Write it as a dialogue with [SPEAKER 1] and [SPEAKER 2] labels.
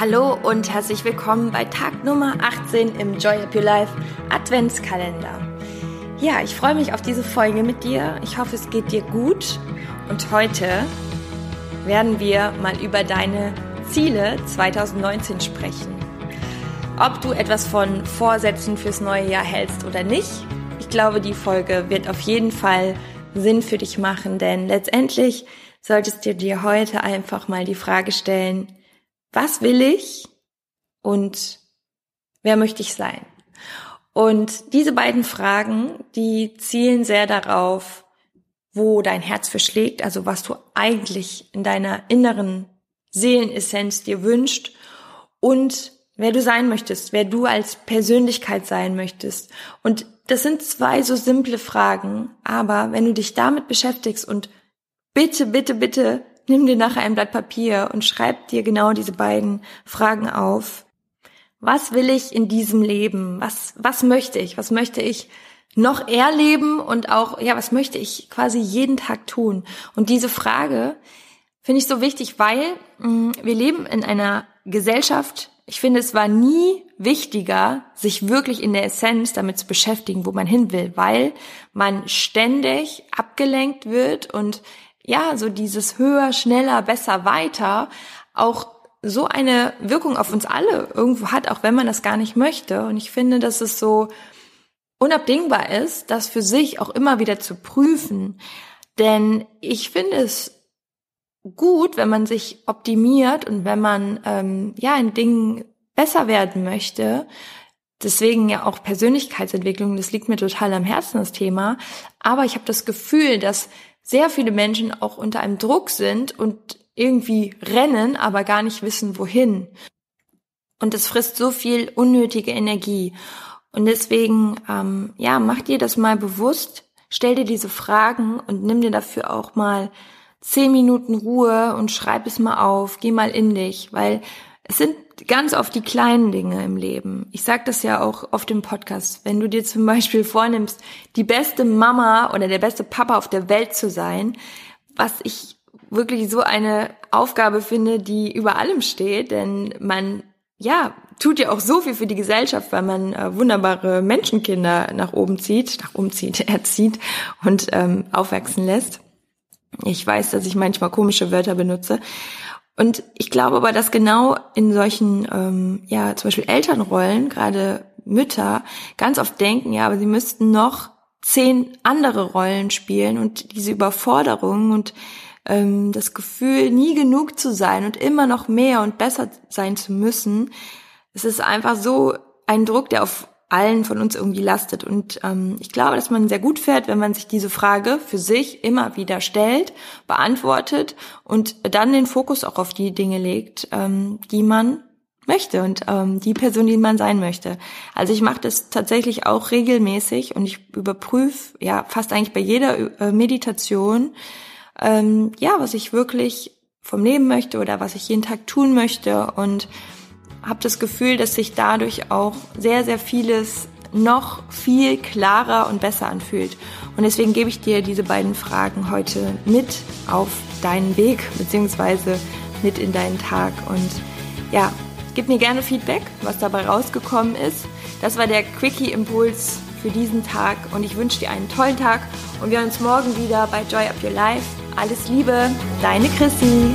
[SPEAKER 1] Hallo und herzlich willkommen bei Tag Nummer 18 im Joy Up Your Life Adventskalender. Ja, ich freue mich auf diese Folge mit dir. Ich hoffe, es geht dir gut. Und heute werden wir mal über deine Ziele 2019 sprechen. Ob du etwas von Vorsätzen fürs neue Jahr hältst oder nicht, ich glaube, die Folge wird auf jeden Fall Sinn für dich machen, denn letztendlich solltest du dir heute einfach mal die Frage stellen, was will ich und wer möchte ich sein? Und diese beiden Fragen, die zielen sehr darauf, wo dein Herz verschlägt, also was du eigentlich in deiner inneren Seelenessenz dir wünscht und wer du sein möchtest, wer du als Persönlichkeit sein möchtest. Und das sind zwei so simple Fragen, aber wenn du dich damit beschäftigst und bitte, bitte, bitte nimm dir nachher ein Blatt Papier und schreib dir genau diese beiden Fragen auf. Was will ich in diesem Leben? Was, was möchte ich? Was möchte ich noch erleben und auch, ja, was möchte ich quasi jeden Tag tun? Und diese Frage finde ich so wichtig, weil mh, mm, wir leben in einer Gesellschaft, ich finde, es war nie wichtiger, sich wirklich in der Essenz damit zu beschäftigen, wo man hin will, weil man ständig abgelenkt wird und ja, so dieses höher, schneller, besser, weiter auch so eine Wirkung auf uns alle irgendwo hat, auch wenn man das gar nicht möchte. Und ich finde, dass es so unabdingbar ist, das für sich auch immer wieder zu prüfen. Denn ich finde es gut, wenn man sich optimiert und wenn man ähm, ja in Dingen besser werden möchte. Deswegen ja auch Persönlichkeitsentwicklung, das liegt mir total am Herzen, das Thema. Aber ich habe das Gefühl, dass sehr viele Menschen auch unter einem Druck sind und irgendwie rennen, aber gar nicht wissen, wohin. Und es frisst so viel unnötige Energie. Und deswegen, ähm, ja, mach dir das mal bewusst, stell dir diese Fragen und nimm dir dafür auch mal zehn Minuten Ruhe und schreib es mal auf, geh mal in dich, weil es sind ganz oft die kleinen Dinge im Leben. Ich sage das ja auch auf dem Podcast. Wenn du dir zum Beispiel vornimmst, die beste Mama oder der beste Papa auf der Welt zu sein, was ich wirklich so eine Aufgabe finde, die über allem steht, denn man ja tut ja auch so viel für die Gesellschaft, weil man äh, wunderbare Menschenkinder nach oben zieht, nach oben zieht, erzieht und ähm, aufwachsen lässt. Ich weiß, dass ich manchmal komische Wörter benutze. Und ich glaube aber, dass genau in solchen, ähm, ja, zum Beispiel Elternrollen, gerade Mütter, ganz oft denken, ja, aber sie müssten noch zehn andere Rollen spielen und diese Überforderung und ähm, das Gefühl, nie genug zu sein und immer noch mehr und besser sein zu müssen, es ist einfach so ein Druck, der auf allen von uns irgendwie lastet. Und ähm, ich glaube, dass man sehr gut fährt, wenn man sich diese Frage für sich immer wieder stellt, beantwortet und dann den Fokus auch auf die Dinge legt, ähm, die man möchte und ähm, die Person, die man sein möchte. Also ich mache das tatsächlich auch regelmäßig und ich überprüfe ja fast eigentlich bei jeder äh, Meditation, ähm, ja, was ich wirklich vom Leben möchte oder was ich jeden Tag tun möchte und habe das Gefühl, dass sich dadurch auch sehr, sehr vieles noch viel klarer und besser anfühlt. Und deswegen gebe ich dir diese beiden Fragen heute mit auf deinen Weg, beziehungsweise mit in deinen Tag. Und ja, gib mir gerne Feedback, was dabei rausgekommen ist. Das war der Quickie-Impuls für diesen Tag und ich wünsche dir einen tollen Tag und wir hören uns morgen wieder bei Joy Up Your Life. Alles Liebe, deine Chrissy.